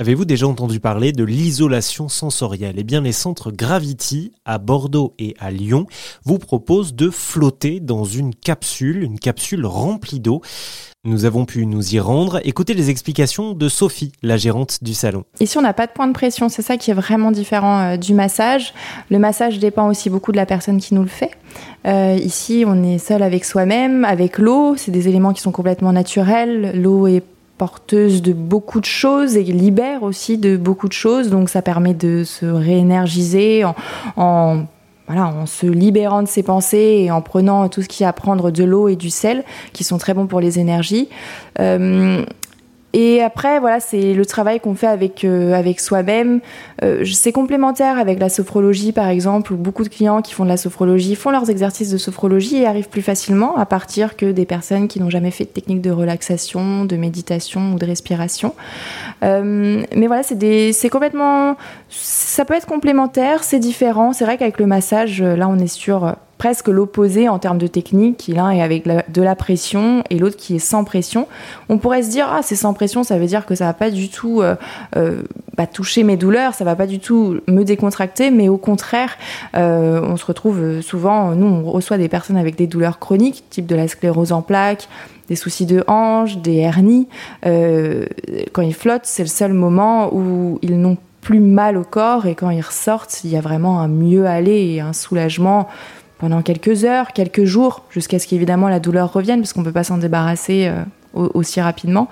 Avez-vous déjà entendu parler de l'isolation sensorielle? Eh bien, les centres Gravity à Bordeaux et à Lyon vous proposent de flotter dans une capsule, une capsule remplie d'eau. Nous avons pu nous y rendre. Écoutez les explications de Sophie, la gérante du salon. Ici, on n'a pas de point de pression. C'est ça qui est vraiment différent euh, du massage. Le massage dépend aussi beaucoup de la personne qui nous le fait. Euh, ici, on est seul avec soi-même, avec l'eau. C'est des éléments qui sont complètement naturels. L'eau est porteuse de beaucoup de choses et libère aussi de beaucoup de choses. Donc ça permet de se réénergiser en, se libérant de ses pensées et en prenant tout ce qui a à prendre de l'eau et du sel, qui sont très bons pour les énergies. Euh, et après, voilà, c'est le travail qu'on fait avec, euh, avec soi-même. Euh, c'est complémentaire avec la sophrologie, par exemple, où beaucoup de clients qui font de la sophrologie font leurs exercices de sophrologie et arrivent plus facilement à partir que des personnes qui n'ont jamais fait de technique de relaxation, de méditation ou de respiration. Euh, mais voilà, c'est complètement. Ça peut être complémentaire, c'est différent. C'est vrai qu'avec le massage, là, on est sur presque l'opposé en termes de technique. L'un est avec de la pression et l'autre qui est sans pression. On pourrait se dire, ah, c'est sans pression, ça veut dire que ça va pas du tout euh, euh, bah, toucher mes douleurs, ça va pas du tout me décontracter, mais au contraire, euh, on se retrouve souvent, nous, on reçoit des personnes avec des douleurs chroniques, type de la sclérose en plaques, des soucis de hanche, des hernies. quand ils flottent, c'est le seul moment où ils n'ont plus mal au corps et quand ils ressortent, il y a vraiment un mieux aller et un soulagement pendant quelques heures, quelques jours, jusqu'à ce qu'évidemment la douleur revienne, parce qu'on ne peut pas s'en débarrasser euh, aussi rapidement.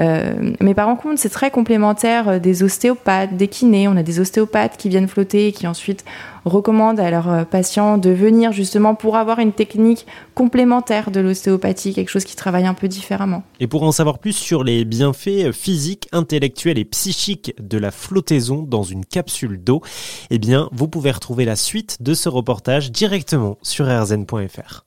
Euh, mais par contre, c'est très complémentaire euh, des ostéopathes, des kinés. On a des ostéopathes qui viennent flotter et qui ensuite recommandent à leurs euh, patients de venir justement pour avoir une technique complémentaire de l'ostéopathie, quelque chose qui travaille un peu différemment. Et pour en savoir plus sur les bienfaits physiques, intellectuels et psychiques de la flottaison dans une capsule d'eau, eh bien, vous pouvez retrouver la suite de ce reportage directement sur rzn.fr.